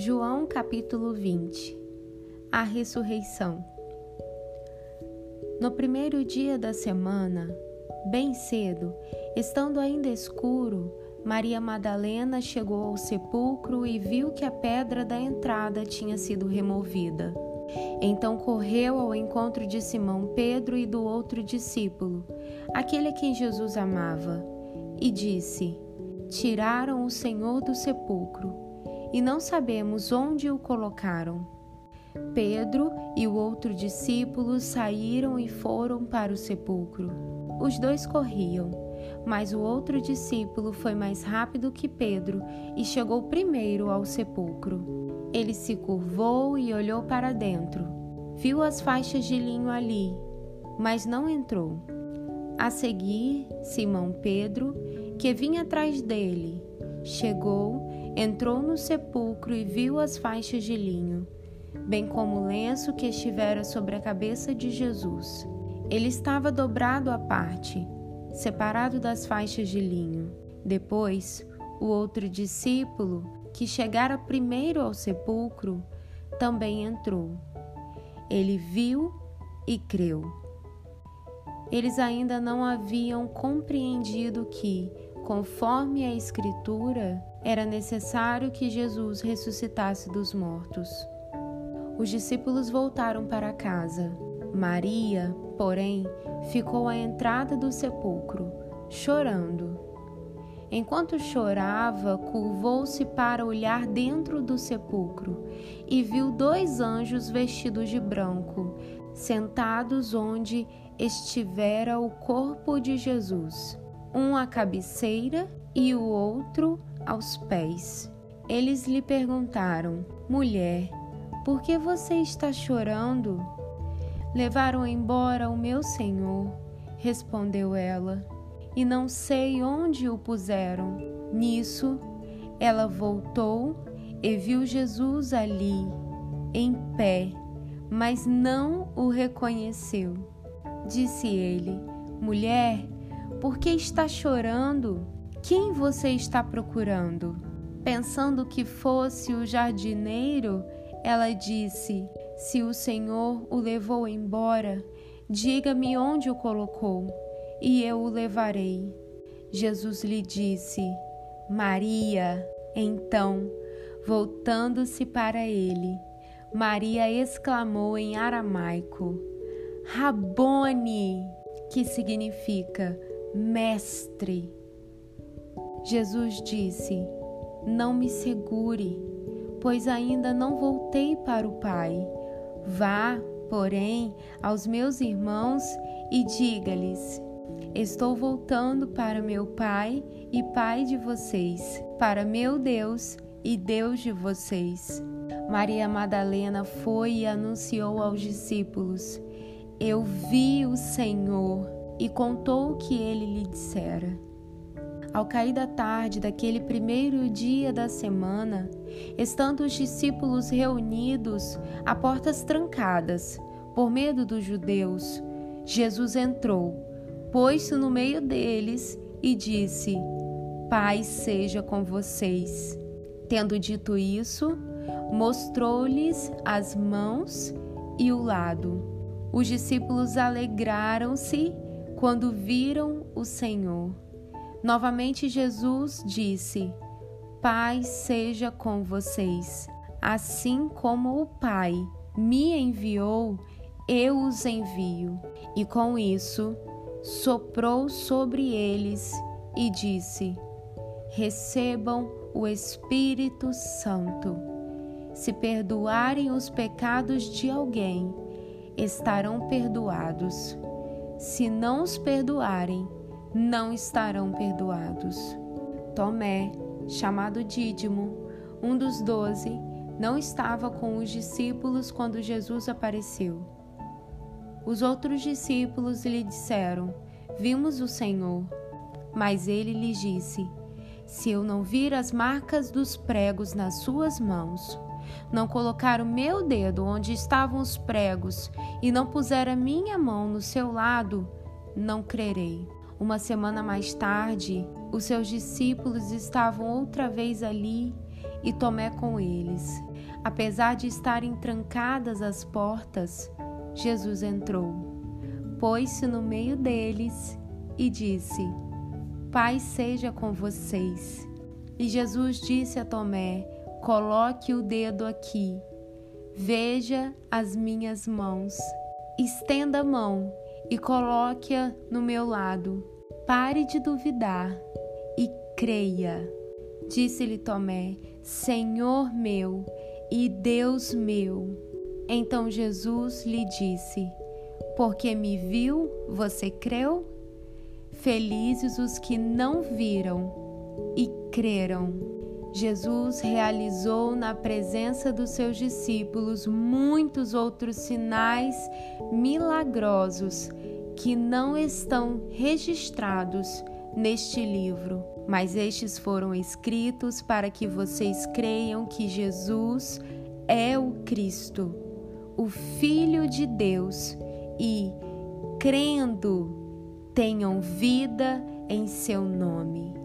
João capítulo 20 A ressurreição. No primeiro dia da semana, bem cedo, estando ainda escuro, Maria Madalena chegou ao sepulcro e viu que a pedra da entrada tinha sido removida. Então correu ao encontro de Simão Pedro e do outro discípulo, aquele a quem Jesus amava, e disse: Tiraram o Senhor do sepulcro e não sabemos onde o colocaram. Pedro e o outro discípulo saíram e foram para o sepulcro. Os dois corriam, mas o outro discípulo foi mais rápido que Pedro e chegou primeiro ao sepulcro. Ele se curvou e olhou para dentro. Viu as faixas de linho ali, mas não entrou. A seguir, Simão Pedro, que vinha atrás dele, chegou entrou no sepulcro e viu as faixas de linho, bem como o lenço que estivera sobre a cabeça de Jesus. Ele estava dobrado à parte, separado das faixas de linho. Depois, o outro discípulo, que chegara primeiro ao sepulcro, também entrou. Ele viu e creu. Eles ainda não haviam compreendido que, conforme a Escritura, era necessário que Jesus ressuscitasse dos mortos. Os discípulos voltaram para casa. Maria, porém, ficou à entrada do sepulcro, chorando. Enquanto chorava, curvou-se para olhar dentro do sepulcro e viu dois anjos vestidos de branco, sentados onde estivera o corpo de Jesus, um à cabeceira e o outro aos pés. Eles lhe perguntaram: Mulher, por que você está chorando? Levaram embora o meu senhor, respondeu ela, e não sei onde o puseram. Nisso, ela voltou e viu Jesus ali, em pé, mas não o reconheceu. Disse ele: Mulher, por que está chorando? Quem você está procurando? Pensando que fosse o jardineiro, ela disse: Se o Senhor o levou embora, diga-me onde o colocou, e eu o levarei. Jesus lhe disse: Maria. Então, voltando-se para ele, Maria exclamou em aramaico: Rabone, que significa mestre. Jesus disse: Não me segure, pois ainda não voltei para o Pai. Vá, porém, aos meus irmãos e diga-lhes: Estou voltando para meu Pai e Pai de vocês, para meu Deus e Deus de vocês. Maria Madalena foi e anunciou aos discípulos: Eu vi o Senhor, e contou o que ele lhe dissera. Ao cair da tarde daquele primeiro dia da semana, estando os discípulos reunidos a portas trancadas, por medo dos judeus, Jesus entrou, pôs-se no meio deles e disse: Paz seja com vocês. Tendo dito isso, mostrou-lhes as mãos e o lado. Os discípulos alegraram-se quando viram o Senhor. Novamente Jesus disse: Pai seja com vocês. Assim como o Pai me enviou, eu os envio. E com isso, soprou sobre eles e disse: Recebam o Espírito Santo. Se perdoarem os pecados de alguém, estarão perdoados. Se não os perdoarem, não estarão perdoados. Tomé, chamado Dídimo, um dos doze, não estava com os discípulos quando Jesus apareceu. Os outros discípulos lhe disseram: Vimos o Senhor. Mas ele lhes disse: Se eu não vir as marcas dos pregos nas suas mãos, não colocar o meu dedo onde estavam os pregos e não puser a minha mão no seu lado, não crerei. Uma semana mais tarde, os seus discípulos estavam outra vez ali e Tomé com eles. Apesar de estarem trancadas as portas, Jesus entrou, pôs-se no meio deles e disse: Pai seja com vocês. E Jesus disse a Tomé: Coloque o dedo aqui, veja as minhas mãos, estenda a mão e coloque-a no meu lado. Pare de duvidar e creia. Disse-lhe Tomé: Senhor meu e Deus meu. Então Jesus lhe disse: Porque me viu, você creu? Felizes os que não viram e creram. Jesus realizou na presença dos seus discípulos muitos outros sinais milagrosos que não estão registrados neste livro, mas estes foram escritos para que vocês creiam que Jesus é o Cristo, o Filho de Deus, e, crendo, tenham vida em seu nome.